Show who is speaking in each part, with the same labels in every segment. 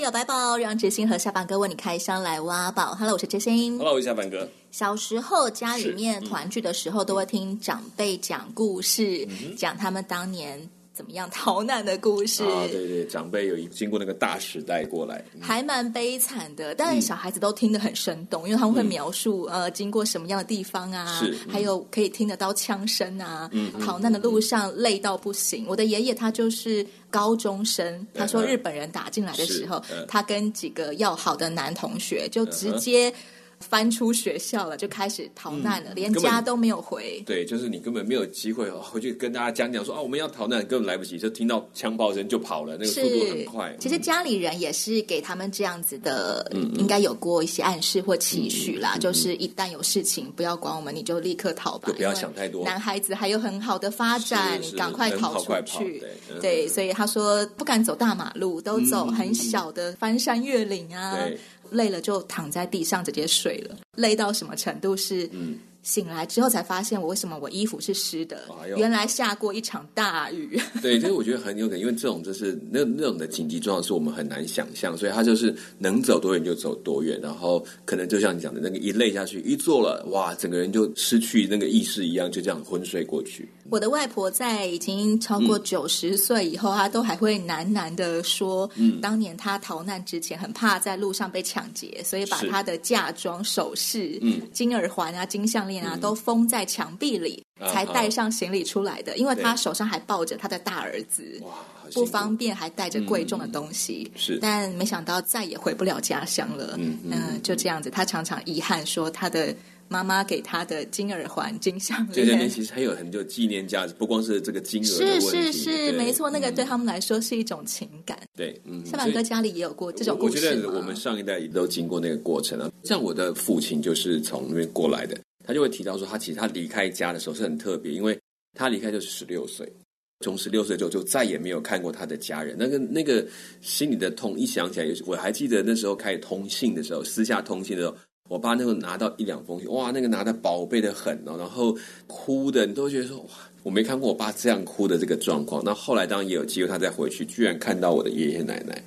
Speaker 1: 里有白宝，让知心和下班哥为你开箱来挖宝。Hello，我是知心。
Speaker 2: Hello，我是下班哥。
Speaker 1: 小时候家里面团聚的时候，都会听长辈讲故事，嗯、讲他们当年怎么样逃难的故事。
Speaker 2: 啊，对对，长辈有一经过那个大时代过来，
Speaker 1: 嗯、还蛮悲惨的。但小孩子都听得很生动，嗯、因为他们会描述呃经过什么样的地方啊，还有可以听得到枪声啊。嗯、逃难的路上累到不行。我的爷爷他就是。高中生，他说日本人打进来的时候，嗯、他跟几个要好的男同学就直接。翻出学校了，就开始逃难了，嗯、连家都没有回。
Speaker 2: 对，就是你根本没有机会回去跟大家讲讲说啊，我们要逃难，根本来不及，就听到枪炮声就跑了，那个速度很快。
Speaker 1: 其实家里人也是给他们这样子的，嗯、应该有过一些暗示或期许啦，嗯、就是一旦有事情，不要管我们，你就立刻逃吧，
Speaker 2: 就不要想太多。
Speaker 1: 男孩子还有很好的发展，你赶快逃出去。对，所以他说不敢走大马路，都走很小的翻山越岭啊。对累了就躺在地上直接睡了，累到什么程度是？醒来之后才发现，我为什么我衣服是湿的？原来下过一场大雨。
Speaker 2: 对，所以我觉得很有可能，因为这种就是那那种的紧急状况是我们很难想象，所以他就是能走多远就走多远，然后可能就像你讲的那个一累下去，一坐了，哇，整个人就失去那个意识一样，就这样昏睡过去。
Speaker 1: 我的外婆在已经超过九十岁以后，她、嗯、都还会喃喃的说，嗯，当年她逃难之前很怕在路上被抢劫，所以把她的嫁妆、首饰、嗯，金耳环啊、金项链。啊，都封在墙壁里，才带上行李出来的。因为他手上还抱着他的大儿子，哇，不方便，还带着贵重的东西。是，但没想到再也回不了家乡了。嗯嗯，就这样子，他常常遗憾说，他的妈妈给他的金耳环、金项链，这里面
Speaker 2: 其实还有很多纪念价值，不光是这个金额。
Speaker 1: 是是是，没错，那个对他们来说是一种情感。对，嗯，下半哥家里也有过这种故事。
Speaker 2: 我觉得我们上一代也都经过那个过程啊。像我的父亲就是从那边过来的。他就会提到说，他其实他离开家的时候是很特别，因为他离开就是十六岁，从十六岁就就再也没有看过他的家人。那个那个心里的痛，一想起来，我还记得那时候开始通信的时候，私下通信的时候，我爸那时候拿到一两封信，哇，那个拿的宝贝的很哦，然后哭的，你都觉得说，哇，我没看过我爸这样哭的这个状况。那后来当然也有机会，他再回去，居然看到我的爷爷奶奶。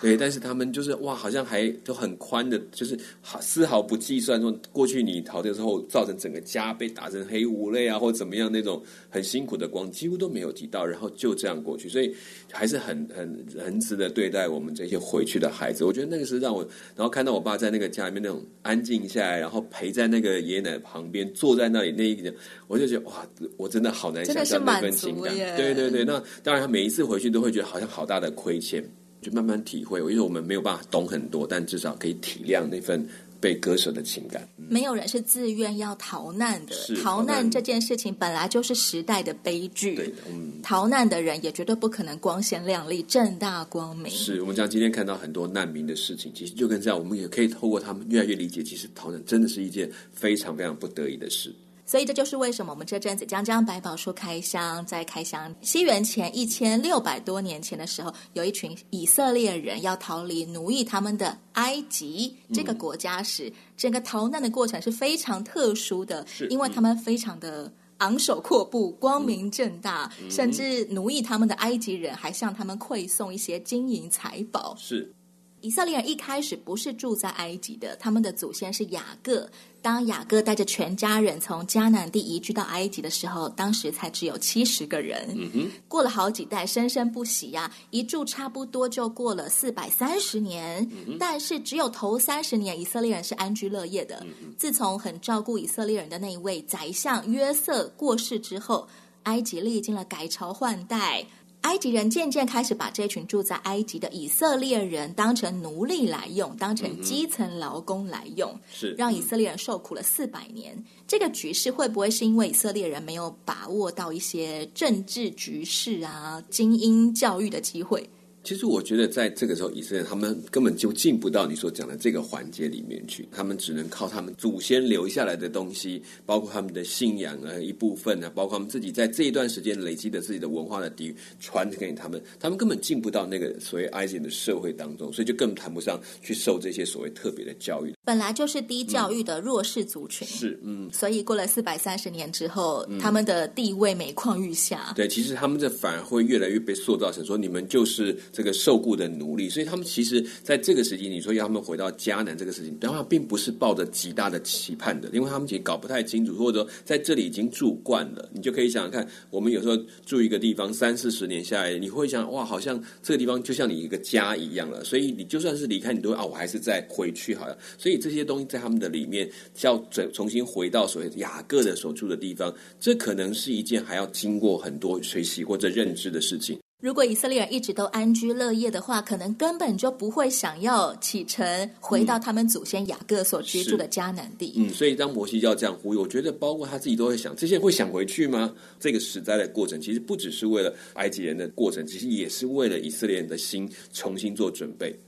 Speaker 2: 对，但是他们就是哇，好像还都很宽的，就是好丝毫不计算说过去你逃的时候造成整个家被打成黑五类啊，或者怎么样那种很辛苦的光，几乎都没有提到，然后就这样过去，所以还是很很仁慈的对待我们这些回去的孩子。我觉得那个是让我，然后看到我爸在那个家里面那种安静下来，然后陪在那个爷爷奶奶旁边，坐在那里那一点，我就觉得哇，我真的好难想象那份情感。对对对，那当然他每一次回去都会觉得好像好大的亏欠。就慢慢体会，因为我们没有办法懂很多，但至少可以体谅那份被割舍的情感。
Speaker 1: 没有人是自愿要逃难的，逃难这件事情本来就是时代的悲剧。对的，嗯，逃难的人也绝对不可能光鲜亮丽、正大光明。
Speaker 2: 是我们讲今天看到很多难民的事情，其实就跟这样，我们也可以透过他们越来越理解，其实逃难真的是一件非常非常不得已的事。
Speaker 1: 所以这就是为什么我们这阵子将将百宝书开箱，在开箱西元前一千六百多年前的时候，有一群以色列人要逃离奴役他们的埃及这个国家时，嗯、整个逃难的过程是非常特殊的，是因为他们非常的昂首阔步、光明正大，嗯、甚至奴役他们的埃及人还向他们馈送一些金银财宝。
Speaker 2: 是。
Speaker 1: 以色列人一开始不是住在埃及的，他们的祖先是雅各。当雅各带着全家人从迦南地移居到埃及的时候，当时才只有七十个人。嗯哼，过了好几代，生生不息呀、啊，一住差不多就过了四百三十年。但是只有头三十年，以色列人是安居乐业的。嗯，自从很照顾以色列人的那一位宰相约瑟过世之后，埃及历经了改朝换代。埃及人渐渐开始把这群住在埃及的以色列人当成奴隶来用，当成基层劳工来用，是让以色列人受苦了四百年。这个局势会不会是因为以色列人没有把握到一些政治局势啊、精英教育的机会？
Speaker 2: 其实我觉得，在这个时候，以色列他们根本就进不到你所讲的这个环节里面去，他们只能靠他们祖先留下来的东西，包括他们的信仰啊一部分啊，包括他们自己在这一段时间累积的自己的文化的底蕴，传给他们，他们根本进不到那个所谓埃及的社会当中，所以就更谈不上去受这些所谓特别的教育。
Speaker 1: 本来就是低教育的弱势族群，
Speaker 2: 嗯、是嗯，
Speaker 1: 所以过了四百三十年之后，嗯、他们的地位每况愈下。
Speaker 2: 对，其实他们这反而会越来越被塑造成说，你们就是。这个受雇的奴隶，所以他们其实在这个时期，你说要他们回到迦南这个事情，当然并不是抱着极大的期盼的，因为他们其实搞不太清楚，或者说在这里已经住惯了，你就可以想想看，我们有时候住一个地方三四十年下来，你会想哇，好像这个地方就像你一个家一样了，所以你就算是离开，你都会啊，我还是再回去好了。所以这些东西在他们的里面，要重新回到所谓雅各的所住的地方，这可能是一件还要经过很多学习或者认知的事情。
Speaker 1: 如果以色列人一直都安居乐业的话，可能根本就不会想要启程回到他们祖先雅各所居住的迦南地。
Speaker 2: 嗯，所以当摩西要这样呼吁，我觉得包括他自己都会想：这些人会想回去吗？这个实在的过程，其实不只是为了埃及人的过程，其实也是为了以色列人的心重新做准备。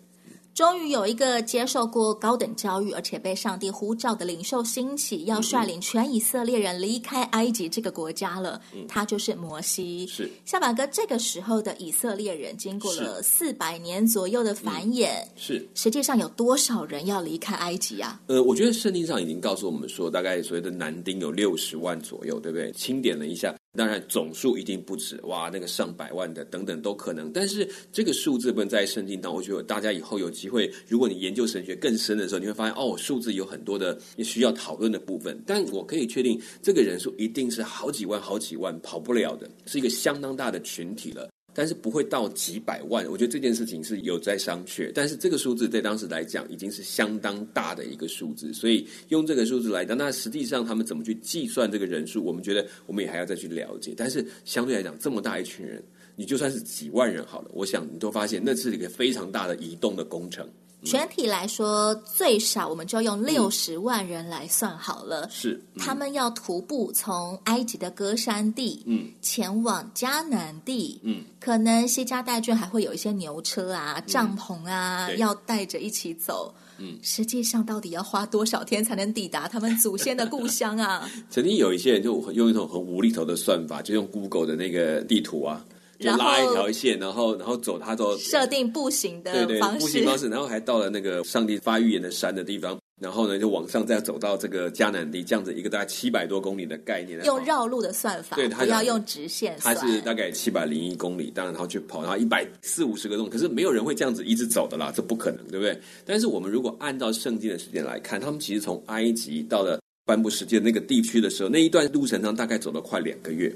Speaker 1: 终于有一个接受过高等教育，而且被上帝呼召的领袖兴起，要率领全以色列人离开埃及这个国家了。嗯、他就是摩西。
Speaker 2: 是
Speaker 1: 下马哥，这个时候的以色列人经过了四百年左右的繁衍，
Speaker 2: 是、嗯、
Speaker 1: 实际上有多少人要离开埃及啊？
Speaker 2: 呃，我觉得圣经上已经告诉我们说，大概所谓的男丁有六十万左右，对不对？清点了一下。当然，总数一定不止哇，那个上百万的等等都可能。但是这个数字不能在圣经当中，我觉得大家以后有机会，如果你研究神学更深的时候，你会发现哦，数字有很多的你需要讨论的部分。但我可以确定，这个人数一定是好几万、好几万跑不了的，是一个相当大的群体了。但是不会到几百万，我觉得这件事情是有在商榷。但是这个数字在当时来讲已经是相当大的一个数字，所以用这个数字来讲，那实际上他们怎么去计算这个人数，我们觉得我们也还要再去了解。但是相对来讲，这么大一群人，你就算是几万人好了，我想你都发现那是一个非常大的移动的工程。
Speaker 1: 全体来说，最少我们就用六十万人来算好了。
Speaker 2: 是，
Speaker 1: 嗯、他们要徒步从埃及的歌山地，嗯，前往迦南地，嗯，可能西家带眷，还会有一些牛车啊、帐篷啊，嗯、要带着一起走。嗯，实际上到底要花多少天才能抵达他们祖先的故乡啊？
Speaker 2: 曾经有一些人就用一种很无厘头的算法，就用 Google 的那个地图啊。就拉一条线，然后然后走，他走
Speaker 1: 设定步行的
Speaker 2: 对对步行方式，然后还到了那个上帝发预言的山的地方，然后呢就往上再走到这个迦南地，这样子一个大概七百多公里的概念，
Speaker 1: 用绕路的算法，对，他要用直线，
Speaker 2: 它是大概七百零一公里，当然然后去跑，然后一百四五十个洞，可是没有人会这样子一直走的啦，这不可能，对不对？但是我们如果按照圣经的时间来看，他们其实从埃及到了颁布世界那个地区的时候，那一段路程上大概走了快两个月。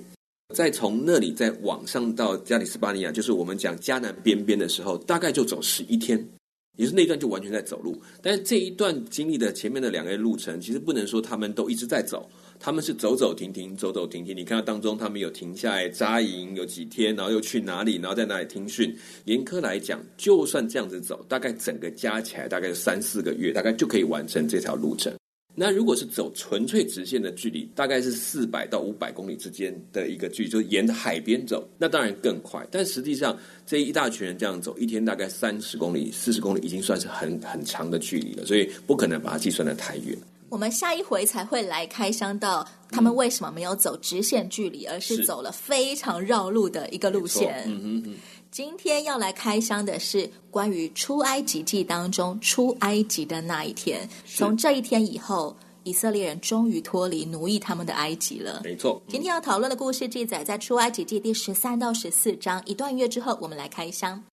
Speaker 2: 再从那里再往上到加里斯巴尼亚，就是我们讲迦南边边的时候，大概就走十一天，也是那段就完全在走路。但是这一段经历的前面的两个月路程，其实不能说他们都一直在走，他们是走走停停，走走停停。你看到当中他们有停下来扎营，有几天，然后又去哪里，然后在哪里听训。严苛来讲，就算这样子走，大概整个加起来大概三四个月，大概就可以完成这条路程。那如果是走纯粹直线的距离，大概是四百到五百公里之间的一个距离，就沿着海边走，那当然更快。但实际上，这一大群人这样走，一天大概三十公里、四十公里，已经算是很很长的距离了，所以不可能把它计算的太远。
Speaker 1: 我们下一回才会来开箱到他们为什么没有走直线距离，嗯、而是走了非常绕路的一个路线。嗯。今天要来开箱的是关于出埃及记当中出埃及的那一天。从这一天以后，以色列人终于脱离奴役他们的埃及了。
Speaker 2: 没错。
Speaker 1: 今天要讨论的故事记载在出埃及记第十三到十四章。一段月之后，我们来开箱。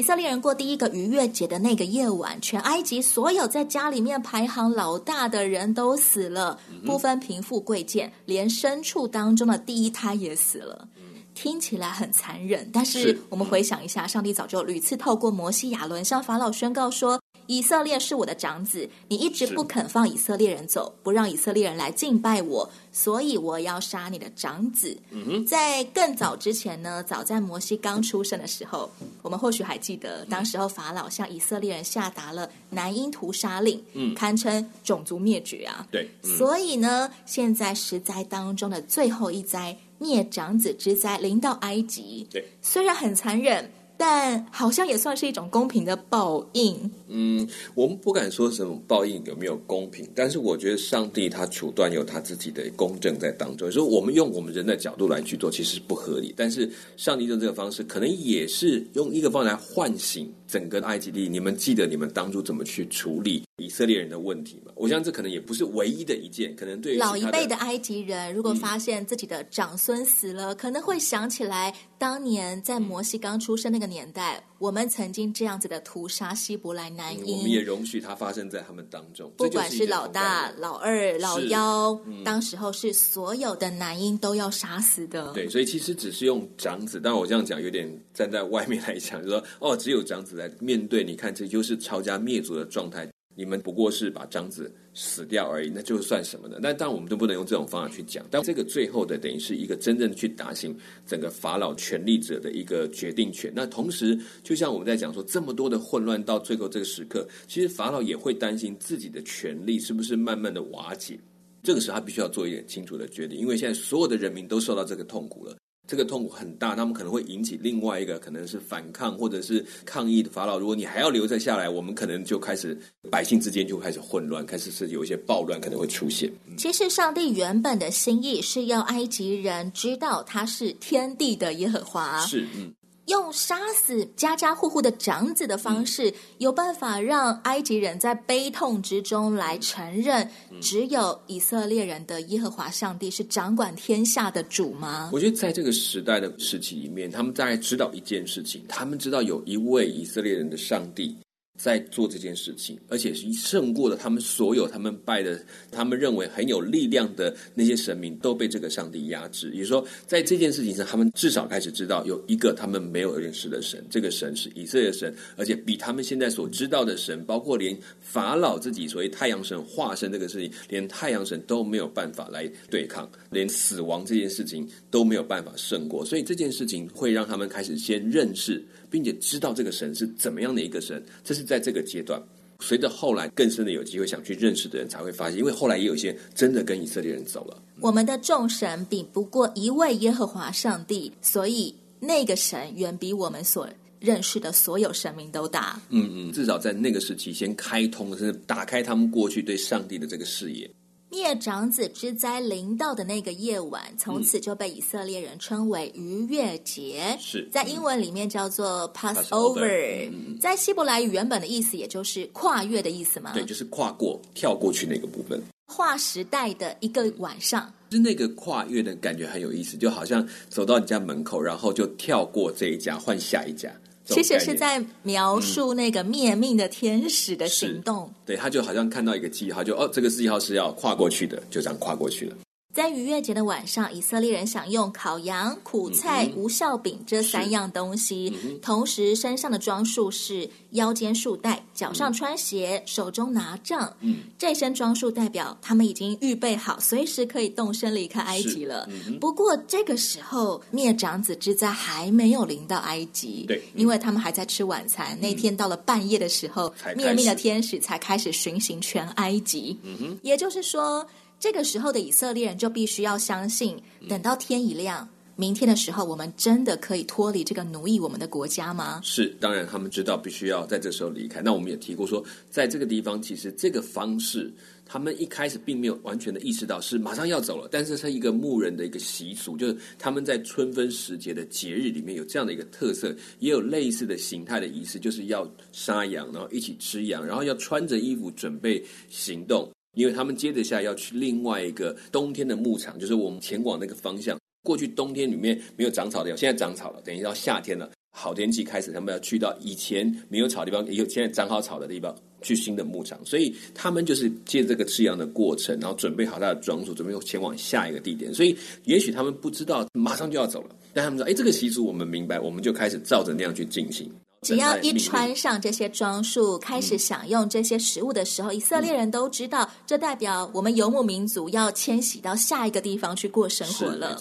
Speaker 1: 以色列人过第一个逾越节的那个夜晚，全埃及所有在家里面排行老大的人都死了，不分贫富贵贱，连牲畜当中的第一胎也死了。听起来很残忍，但是我们回想一下，上帝早就屡次透过摩西亚伦向法老宣告说。以色列是我的长子，你一直不肯放以色列人走，不让以色列人来敬拜我，所以我要杀你的长子。嗯，在更早之前呢，早在摩西刚出生的时候，我们或许还记得，当时候法老向以色列人下达了男婴屠杀令，嗯，堪称种族灭绝啊。
Speaker 2: 对，嗯、
Speaker 1: 所以呢，现在十灾当中的最后一灾灭长子之灾临到埃及，
Speaker 2: 对，
Speaker 1: 虽然很残忍。但好像也算是一种公平的报应。
Speaker 2: 嗯，我们不敢说什么报应有没有公平，但是我觉得上帝他处断有他自己的公正在当中。所以我们用我们人的角度来去做，其实是不合理。但是上帝用这个方式，可能也是用一个方式来唤醒整个埃及地。你们记得你们当初怎么去处理以色列人的问题吗？我想这可能也不是唯一的一件，可能对
Speaker 1: 老一辈的埃及人，如果发现自己的长孙死了，嗯，可能会想起来当年在摩西刚出生那个年代，我们曾经这样子的屠杀希伯来男婴，嗯，
Speaker 2: 我们也容许它发生在他们当中。
Speaker 1: 不管是老大、老二、老幺，嗯，当时候是所有的男婴都要杀死的。
Speaker 2: 对，所以其实只是用长子，但我这样讲有点站在外面来讲，就说哦，只有长子来面对，你看这就是抄家灭族的状态。你们不过是把章子死掉而已，那就算什么呢？那当然我们都不能用这种方法去讲。但这个最后的等于是一个真正去打醒整个法老权力者的一个决定权。那同时，就像我们在讲说，这么多的混乱到最后这个时刻，其实法老也会担心自己的权力是不是慢慢的瓦解。这个时候他必须要做一点清楚的决定，因为现在所有的人民都受到这个痛苦了。这个痛苦很大，他们可能会引起另外一个可能是反抗或者是抗议的法老。如果你还要留在下来，我们可能就开始百姓之间就开始混乱，开始是有一些暴乱可能会出现。
Speaker 1: 其实上帝原本的心意是要埃及人知道他是天地的耶和华。
Speaker 2: 是，嗯。
Speaker 1: 用杀死家家户户的长子的方式，有办法让埃及人在悲痛之中来承认，只有以色列人的耶和华上帝是掌管天下的主吗？
Speaker 2: 我觉得在这个时代的时期里面，他们大概知道一件事情，他们知道有一位以色列人的上帝。在做这件事情，而且是胜过了他们所有他们拜的、他们认为很有力量的那些神明，都被这个上帝压制。也就是说，在这件事情上，他们至少开始知道有一个他们没有认识的神，这个神是以色列神，而且比他们现在所知道的神，包括连法老自己所谓太阳神化身这个事情，连太阳神都没有办法来对抗，连死亡这件事情都没有办法胜过。所以这件事情会让他们开始先认识。并且知道这个神是怎么样的一个神，这是在这个阶段。随着后来更深的有机会想去认识的人才会发现，因为后来也有一些真的跟以色列人走了。
Speaker 1: 我们的众神比不过一位耶和华上帝，所以那个神远比我们所认识的所有神明都大。
Speaker 2: 嗯嗯，至少在那个时期先开通，甚至打开他们过去对上帝的这个视野。
Speaker 1: 灭长子之灾临到的那个夜晚，从此就被以色列人称为逾越节。
Speaker 2: 是
Speaker 1: 在英文里面叫做 Passover，在希伯来语原本的意思也就是跨越的意思嘛？
Speaker 2: 对，就是跨过、跳过去那个部分。
Speaker 1: 划时代的一个晚上，
Speaker 2: 是那个跨越的感觉很有意思，就好像走到你家门口，然后就跳过这一家换下一家。
Speaker 1: 其实是在描述那个灭命的天使的行动。嗯、
Speaker 2: 对，他就好像看到一个记号，就哦，这个记号是要跨过去的，就这样跨过去了。
Speaker 1: 在逾越节的晚上，以色列人享用烤羊、苦菜、嗯、无酵饼这三样东西，嗯、同时身上的装束是腰间束带，脚上穿鞋，嗯、手中拿杖。嗯，这身装束代表他们已经预备好，随时可以动身离开埃及了。嗯、不过这个时候灭长子之灾还没有临到埃及，
Speaker 2: 对，
Speaker 1: 因为他们还在吃晚餐。嗯、那天到了半夜的时候，灭命的天使才开始巡行全埃及。也就是说。这个时候的以色列人就必须要相信，等到天一亮，明天的时候，我们真的可以脱离这个奴役我们的国家吗？
Speaker 2: 是，当然他们知道必须要在这时候离开。那我们也提过说，在这个地方，其实这个方式，他们一开始并没有完全的意识到是马上要走了。但是是一个牧人的一个习俗，就是他们在春分时节的节日里面有这样的一个特色，也有类似的形态的仪式，就是要杀羊，然后一起吃羊，然后要穿着衣服准备行动。因为他们接着下要去另外一个冬天的牧场，就是我们前往那个方向。过去冬天里面没有长草的地方，现在长草了。等于到夏天了，好天气开始，他们要去到以前没有草的地方，也有现在长好草的地方，去新的牧场。所以他们就是借这个吃羊的过程，然后准备好他的装束，准备前往下一个地点。所以也许他们不知道马上就要走了，但他们说：“哎，这个习俗我们明白，我们就开始照着那样去进行。”
Speaker 1: 只要一穿上这些装束，开始享用这些食物的时候，嗯、以色列人都知道，这代表我们游牧民族要迁徙到下一个地方去过生活了。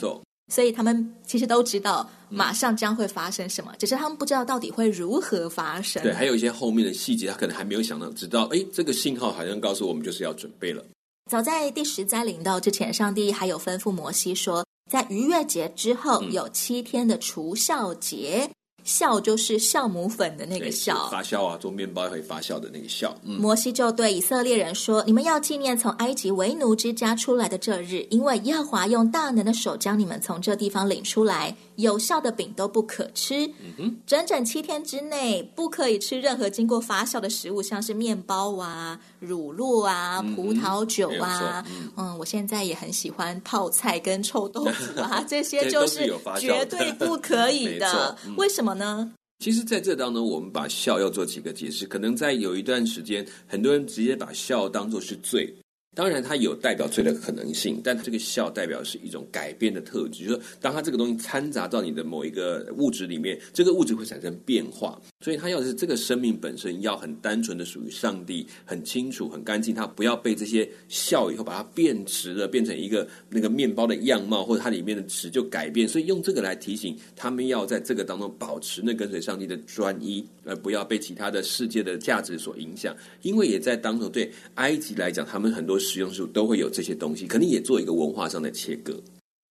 Speaker 1: 所以他们其实都知道马上将会发生什么，嗯、只是他们不知道到底会如何发生。
Speaker 2: 对，还有一些后面的细节，他可能还没有想到，直到哎，这个信号好像告诉我们就是要准备了。
Speaker 1: 早在第十灾临到之前，上帝还有吩咐摩西说，在逾越节之后有七天的除酵节。酵就是酵母粉的那个酵，
Speaker 2: 发酵啊，做面包会发酵的那个酵。嗯，
Speaker 1: 摩西就对以色列人说：“你们要纪念从埃及为奴之家出来的这日，因为耶和华用大能的手将你们从这地方领出来。有效的饼都不可吃，嗯哼，整整七天之内不可以吃任何经过发酵的食物，像是面包啊、乳酪啊、葡萄酒啊。嗯，嗯，我现在也很喜欢泡菜跟臭豆腐啊，这些就是绝对不可以的。嗯，为什么？呢？
Speaker 2: 其实，在这当中，我们把笑要做几个解释。可能在有一段时间，很多人直接把笑当做是罪。当然，它有代表罪的可能性，但这个笑代表是一种改变的特质，就是说，当它这个东西掺杂到你的某一个物质里面，这个物质会产生变化。所以，它要是这个生命本身要很单纯的属于上帝，很清楚、很干净，它不要被这些笑以后把它变质了，变成一个那个面包的样貌，或者它里面的质就改变。所以，用这个来提醒他们要在这个当中保持那跟随上帝的专一，而不要被其他的世界的价值所影响。因为也在当中，对埃及来讲，他们很多。食用时都会有这些东西，肯定也做一个文化上的切割。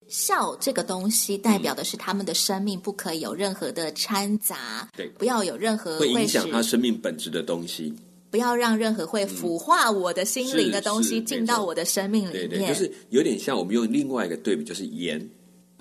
Speaker 1: 笑这个东西代表的是他们的生命不可以有任何的掺杂，
Speaker 2: 对，
Speaker 1: 不要有任何
Speaker 2: 会影响他生命本质的东西，
Speaker 1: 不要让任何会腐化我的心灵的东西进到我的生命里面。
Speaker 2: 对对，就是有点像我们用另外一个对比，就是盐、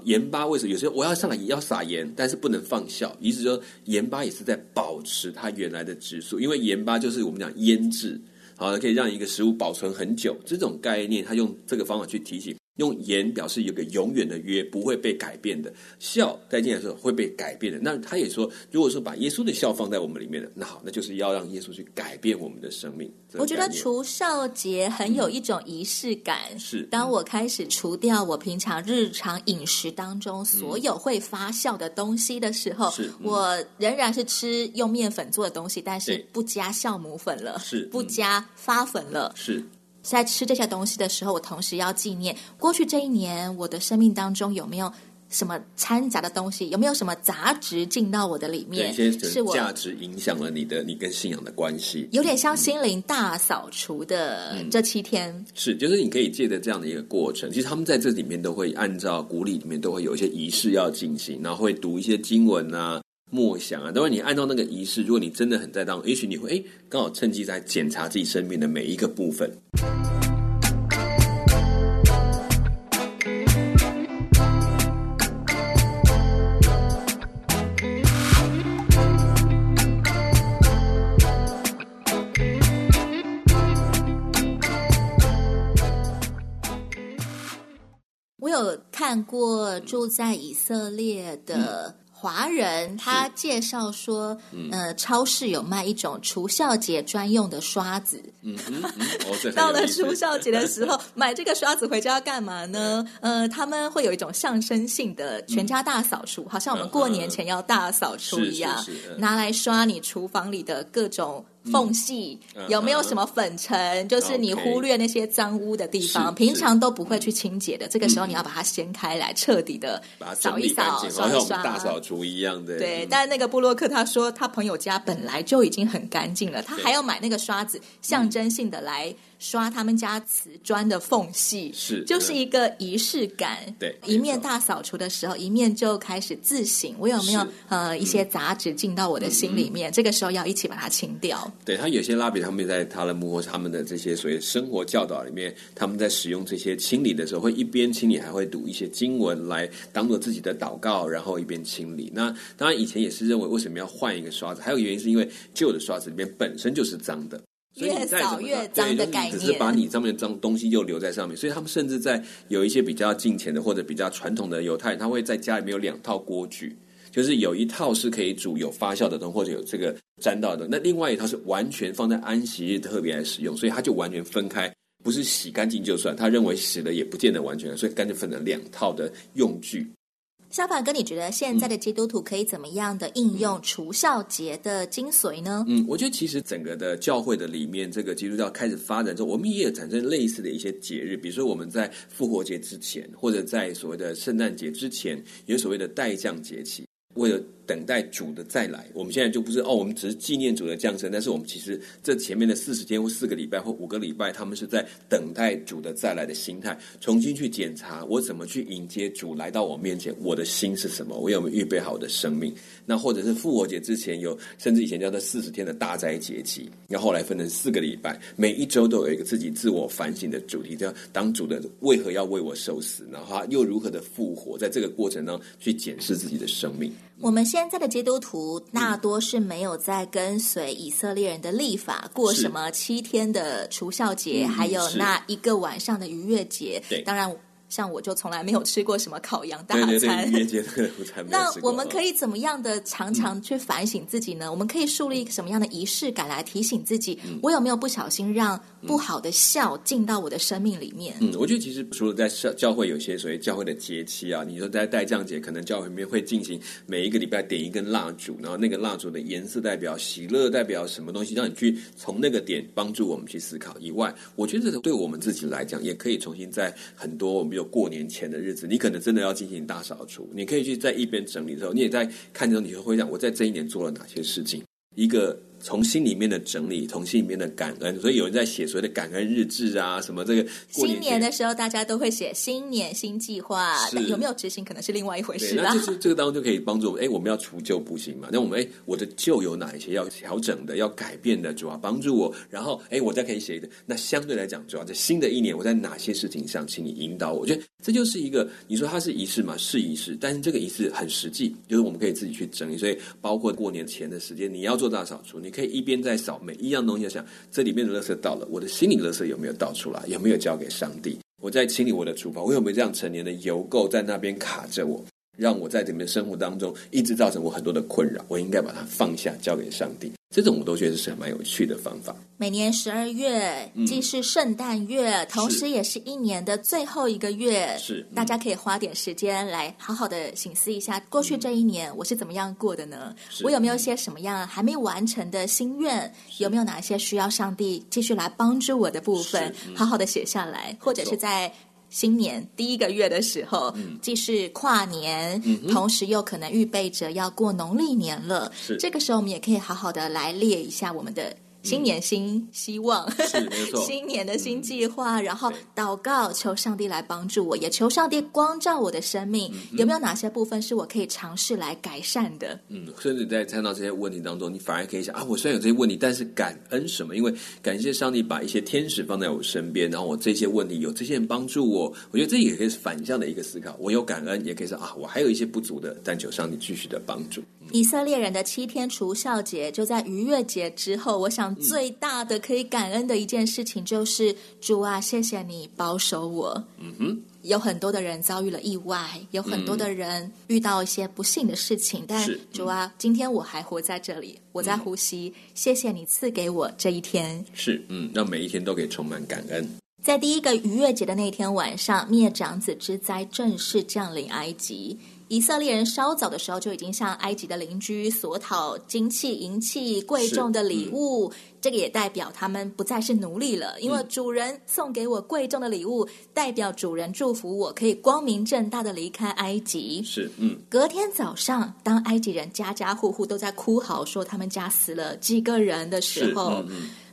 Speaker 2: 盐巴。为什么有时候我要上来也要撒盐，但是不能放笑？意思说盐巴也是在保持它原来的质素，因为盐巴就是我们讲腌制。好，可以让一个食物保存很久，这种概念，他用这个方法去提醒。用言表示有个永远的约，不会被改变的。笑在进来的时候会被改变的。那他也说，如果说把耶稣的笑放在我们里面的，那好，那就是要让耶稣去改变我们的生命。
Speaker 1: 我觉得除酵节很有一种仪式感。嗯、是，当我开始除掉我平常日常饮食当中所有会发酵的东西的时候，是、嗯，我仍然是吃用面粉做的东西，但是不加酵母粉了，是，不加发粉了，是。在吃这些东西的时候，我同时要纪念过去这一年我的生命当中有没有什么掺杂的东西，有没有什么杂质进到我的里面，是我
Speaker 2: 价值影响了你的你跟信仰的关系，
Speaker 1: 有点像心灵大扫除的这七天。
Speaker 2: 嗯、是，就是你可以借着这样的一个过程，其实他们在这里面都会按照古礼里面都会有一些仪式要进行，然后会读一些经文啊。默想啊，等会你按照那个仪式，如果你真的很在当，也许你会哎，刚好趁机在检查自己生命的每一个部分。
Speaker 1: 我有看过住在以色列的、华人他介绍说，嗯、呃，超市有卖一种除孝节专用的刷子。嗯嗯哦、到了除孝节的时候，买这个刷子回家要干嘛呢？呃，他们会有一种象征性的全家大扫除，嗯、好像我们过年前要大扫除一样，拿来刷你厨房里的各种。缝隙有没有什么粉尘？就是你忽略那些脏污的地方，平常都不会去清洁的。这个时候你要把它掀开来，彻底的扫一扫，刷一刷，
Speaker 2: 大扫除一样的。
Speaker 1: 对，但那个布洛克他说，他朋友家本来就已经很干净了，他还要买那个刷子，象征性的来。刷他们家瓷砖的缝隙，是就是一个仪式感。对，一面大扫除的时候，一面就开始自省，我有没有呃一些杂质进到我的心里面？嗯、这个时候要一起把它清掉。
Speaker 2: 对，他有些拉比他们在他的幕后，他们的这些所谓生活教导里面，他们在使用这些清理的时候，会一边清理，还会读一些经文来当做自己的祷告，然后一边清理。那当然以前也是认为，为什么要换一个刷子？还有原因是因为旧的刷子里面本身就是脏的。
Speaker 1: 越扫越脏的概念，
Speaker 2: 只是把你上面的脏东西又留在上面，所以他们甚至在有一些比较近前的或者比较传统的犹太人，他会在家里面有两套锅具，就是有一套是可以煮有发酵的东西或者有这个沾到的，那另外一套是完全放在安息日特别来使用，所以他就完全分开，不是洗干净就算，他认为洗了也不见得完全，所以干脆分成两套的用具。
Speaker 1: 小法哥，你觉得现在的基督徒可以怎么样的应用除孝节的精髓呢？
Speaker 2: 嗯，我觉得其实整个的教会的里面，这个基督教开始发展之后，我们也有产生类似的一些节日，比如说我们在复活节之前，或者在所谓的圣诞节之前，有所谓的代降节期，为了。等待主的再来，我们现在就不是哦，我们只是纪念主的降生，但是我们其实这前面的四十天或四个礼拜或五个礼拜，他们是在等待主的再来的心态，重新去检查我怎么去迎接主来到我面前，我的心是什么，我有没有预备好我的生命？那或者是复活节之前有，甚至以前叫做四十天的大斋节期，然后后来分成四个礼拜，每一周都有一个自己自我反省的主题，叫当主的为何要为我受死，然后他又如何的复活，在这个过程当中去检视自己的生命。
Speaker 1: 我们现在的基督徒大多是没有在跟随以色列人的历法过什么七天的除孝节，嗯、还有那一个晚上的逾越节。对，当然。像我就从来没有吃过什么烤羊大餐，对对对，那我们可以怎么样的常常去反省自己呢？嗯、我们可以树立一个什么样的仪式感来提醒自己，嗯、我有没有不小心让不好的笑进到我的生命里面？
Speaker 2: 嗯，我觉得其实除了在教教会有些所谓教会的节期啊，你说在待降节，可能教会里面会进行每一个礼拜点一根蜡烛，然后那个蜡烛的颜色代表喜乐，代表什么东西，让你去从那个点帮助我们去思考。以外，我觉得这对我们自己来讲，也可以重新在很多我们。有过年前的日子，你可能真的要进行大扫除。你可以去在一边整理的时候，你也在看着，你会回想我在这一年做了哪些事情。一个。从心里面的整理，从心里面的感恩，所以有人在写所谓的感恩日志啊，什么这个
Speaker 1: 新年的时候，大家都会写新年新计划，是有没有执行可能是另外一回事啦。
Speaker 2: 那就是这个当中就可以帮助我们，哎，我们要除旧布新嘛。那我们哎，我的旧有哪一些要调整的、要改变的，主要帮助我。然后哎，我再可以写一个。那相对来讲，主要在新的一年，我在哪些事情上，请你引导我。我觉得这就是一个，你说它是仪式嘛，是仪式，但是这个仪式很实际，就是我们可以自己去整理。所以包括过年前的时间，你要做大扫除，你可以一边在扫。每一样东西要想，这里面的垃圾到了，我的心里垃圾有没有倒出来？有没有交给上帝？我在清理我的厨房，我有没有这样成年的油垢在那边卡着我，让我在这边生活当中一直造成我很多的困扰？我应该把它放下，交给上帝。这种我都觉得是很蛮有趣的方法。
Speaker 1: 每年十二月既是圣诞月，嗯、同时也是一年的最后一个月，是、嗯、大家可以花点时间来好好的醒思一下，过去这一年我是怎么样过的呢？我有没有一些什么样还没完成的心愿？有没有哪些需要上帝继续来帮助我的部分？嗯、好好的写下来，或者是在。新年第一个月的时候，嗯、既是跨年，嗯、同时又可能预备着要过农历年了。是这个时候，我们也可以好好的来列一下我们的。新年新希望，是没错。新年的新计划，嗯、然后祷告，求上帝来帮助我，也求上帝光照我的生命。有没有哪些部分是我可以尝试来改善的？
Speaker 2: 嗯，甚至在看到这些问题当中，你反而可以想啊，我虽然有这些问题，但是感恩什么？因为感谢上帝把一些天使放在我身边，然后我这些问题有这些人帮助我。我觉得这也可以是反向的一个思考。我有感恩，也可以说啊，我还有一些不足的，但求上帝继续的帮助。
Speaker 1: 以色列人的七天除酵节就在逾越节之后。我想最大的可以感恩的一件事情就是、嗯、主啊，谢谢你保守我。嗯哼，有很多的人遭遇了意外，有很多的人遇到一些不幸的事情，嗯、但主啊，嗯、今天我还活在这里，我在呼吸。嗯、谢谢你赐给我这一天。
Speaker 2: 是，嗯，让每一天都可以充满感恩。
Speaker 1: 在第一个逾越节的那天晚上，灭长子之灾正式降临埃及。以色列人稍早的时候就已经向埃及的邻居索讨金器、银器、贵重的礼物，嗯、这个也代表他们不再是奴隶了，因为主人送给我贵重的礼物，代表主人祝福我可以光明正大的离开埃及。是，嗯。隔天早上，当埃及人家家户户都在哭嚎说他们家死了几个人的时候，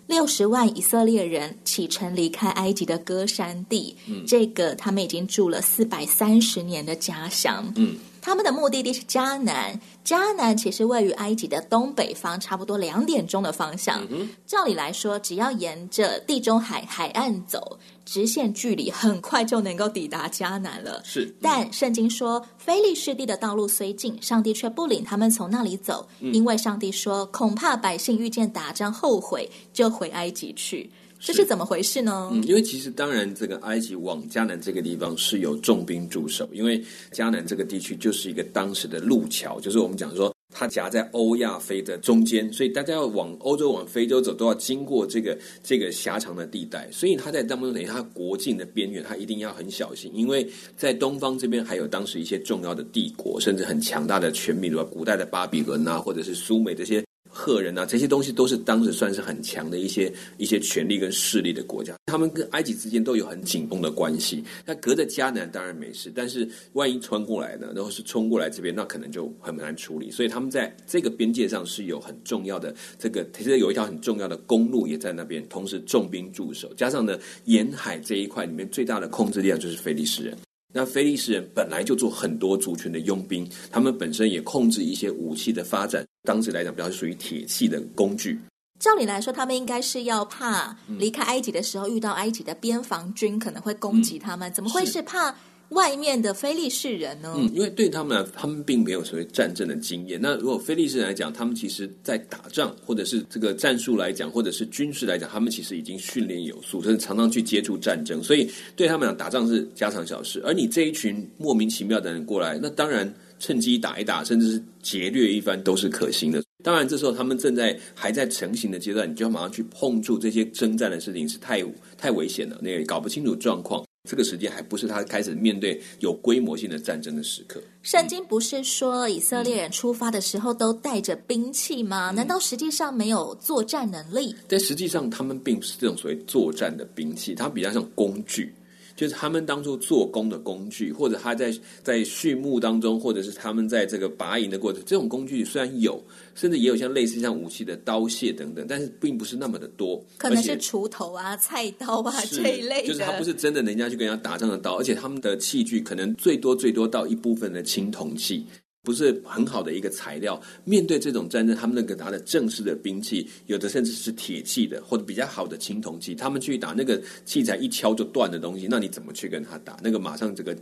Speaker 1: 六十万以色列人启程离开埃及的歌山地，嗯，这个他们已经住了四百三十年的家乡，嗯，他们的目的地是迦南。迦南其实位于埃及的东北方，差不多两点钟的方向。嗯、照理来说，只要沿着地中海海岸走，直线距离很快就能够抵达迦南了。是，嗯、但圣经说，非利士地的道路虽近，上帝却不领他们从那里走，嗯、因为上帝说，恐怕百姓遇见打仗后悔，就回埃及去。这是怎么回事呢？
Speaker 2: 嗯，因为其实当然，这个埃及往迦南这个地方是有重兵驻守，因为迦南这个地区就是一个当时的路桥，就是我们讲说它夹在欧亚非的中间，所以大家要往欧洲、往非洲走，都要经过这个这个狭长的地带。所以它在当中等于它国境的边缘，它一定要很小心，因为在东方这边还有当时一些重要的帝国，甚至很强大的权力，比如古代的巴比伦啊，或者是苏美这些。赫人啊，这些东西都是当时算是很强的一些一些权力跟势力的国家，他们跟埃及之间都有很紧绷的关系。那隔着迦南当然没事，但是万一穿过来呢，然后是冲过来这边，那可能就很难处理。所以他们在这个边界上是有很重要的这个，其实有一条很重要的公路也在那边，同时重兵驻守，加上呢沿海这一块里面最大的控制力量就是菲利士人。那菲利士人本来就做很多族群的佣兵，他们本身也控制一些武器的发展。当时来讲，比较属于铁器的工具。
Speaker 1: 照理来说，他们应该是要怕离开埃及的时候遇到埃及的边防军可能会攻击他们，嗯、怎么会是怕？外面的非利士人呢？
Speaker 2: 嗯，因为对他们来，他们并没有所谓战争的经验。那如果非利士人来讲，他们其实在打仗，或者是这个战术来讲，或者是军事来讲，他们其实已经训练有素，甚至常常去接触战争。所以对他们讲，打仗是家常小事。而你这一群莫名其妙的人过来，那当然趁机打一打，甚至是劫掠一番，都是可行的。当然，这时候他们正在还在成型的阶段，你就要马上去碰触这些征战的事情，是太太危险了。那个搞不清楚状况。这个时间还不是他开始面对有规模性的战争的时刻。
Speaker 1: 圣经不是说以色列人出发的时候都带着兵器吗？难道实际上没有作战能力？
Speaker 2: 但实际上，他们并不是这种所谓作战的兵器，它比较像工具。就是他们当初做工的工具，或者他在在畜牧当中，或者是他们在这个拔营的过程，这种工具虽然有，甚至也有像类似像武器的刀械等等，但是并不是那么的多。
Speaker 1: 可能是锄头啊、菜刀啊这一类的，
Speaker 2: 就是他不是真的人家去跟人家打仗的刀，而且他们的器具可能最多最多到一部分的青铜器。不是很好的一个材料。面对这种战争，他们那个拿的正式的兵器，有的甚至是铁器的，或者比较好的青铜器。他们去打那个器材一敲就断的东西，那你怎么去跟他打？那个马上这个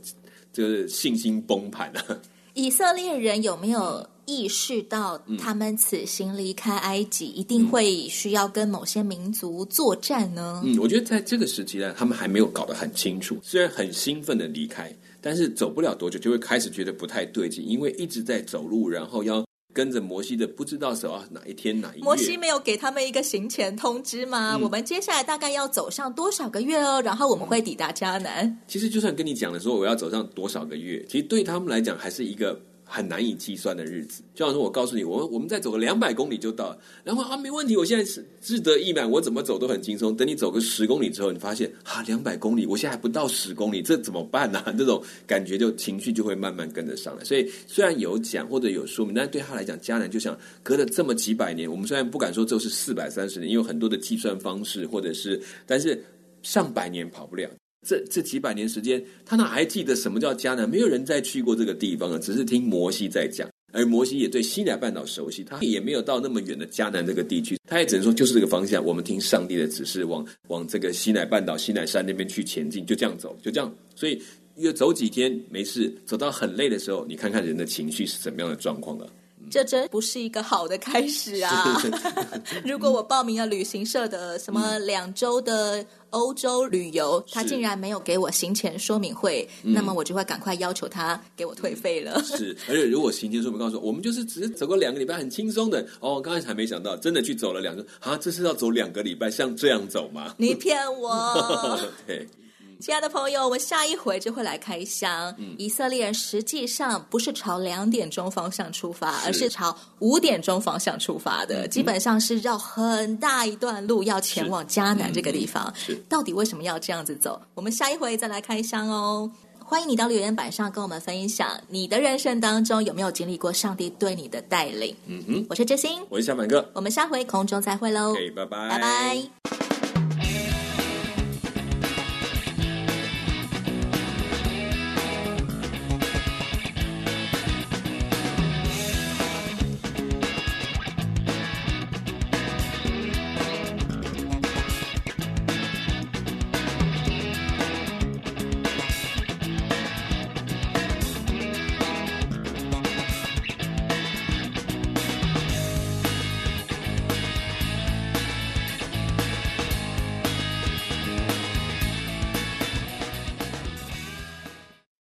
Speaker 2: 就是信心崩盘啊！
Speaker 1: 以色列人有没有意识到，他们此行离开埃及，一定会需要跟某些民族作战呢？
Speaker 2: 嗯，我觉得在这个时期呢，他们还没有搞得很清楚，虽然很兴奋的离开。但是走不了多久，就会开始觉得不太对劲，因为一直在走路，然后要跟着摩西的，不知道走到哪一天哪一月。
Speaker 1: 摩西没有给他们一个行前通知吗？嗯、我们接下来大概要走上多少个月哦，然后我们会抵达迦南。
Speaker 2: 其实就算跟你讲的时候，我要走上多少个月，其实对他们来讲还是一个。很难以计算的日子，就好像，我告诉你，我们我们再走个两百公里就到了，然后啊，没问题，我现在是志得意满，我怎么走都很轻松。等你走个十公里之后，你发现啊，两百公里，我现在还不到十公里，这怎么办呢、啊？这种感觉就情绪就会慢慢跟着上来。所以虽然有讲或者有说明，但是对他来讲，迦南就像隔了这么几百年，我们虽然不敢说就是四百三十年，因为很多的计算方式，或者是，但是上百年跑不了。这这几百年时间，他哪还记得什么叫迦南？没有人再去过这个地方了，只是听摩西在讲。而摩西也对西奈半岛熟悉，他也没有到那么远的迦南这个地区，他也只能说就是这个方向。我们听上帝的指示，往往这个西奈半岛、西奈山那边去前进，就这样走，就这样。所以越走几天没事，走到很累的时候，你看看人的情绪是怎么样的状况了。
Speaker 1: 这真不是一个好的开始啊！如果我报名了旅行社的什么两周的欧洲旅游，他竟然没有给我行前说明会，那么我就会赶快要求他给我退费了。
Speaker 2: 是，而且如果行前说明告诉我，我们就是只是走过两个礼拜，很轻松的哦。刚开始还没想到，真的去走了两周啊，这是要走两个礼拜，像这样走吗？
Speaker 1: 你骗我！对。亲爱的朋友，我们下一回就会来开箱。嗯、以色列人实际上不是朝两点钟方向出发，是而是朝五点钟方向出发的。嗯、基本上是绕很大一段路要前往迦南这个地方。是，到底为什么要这样子走？我们下一回再来开箱哦。欢迎你到留言板上跟我们分享，你的人生当中有没有经历过上帝对你的带领？嗯哼，我是知心，
Speaker 2: 我是小满哥，
Speaker 1: 我们下回空中再会喽。
Speaker 2: Okay, 拜拜，
Speaker 1: 拜拜。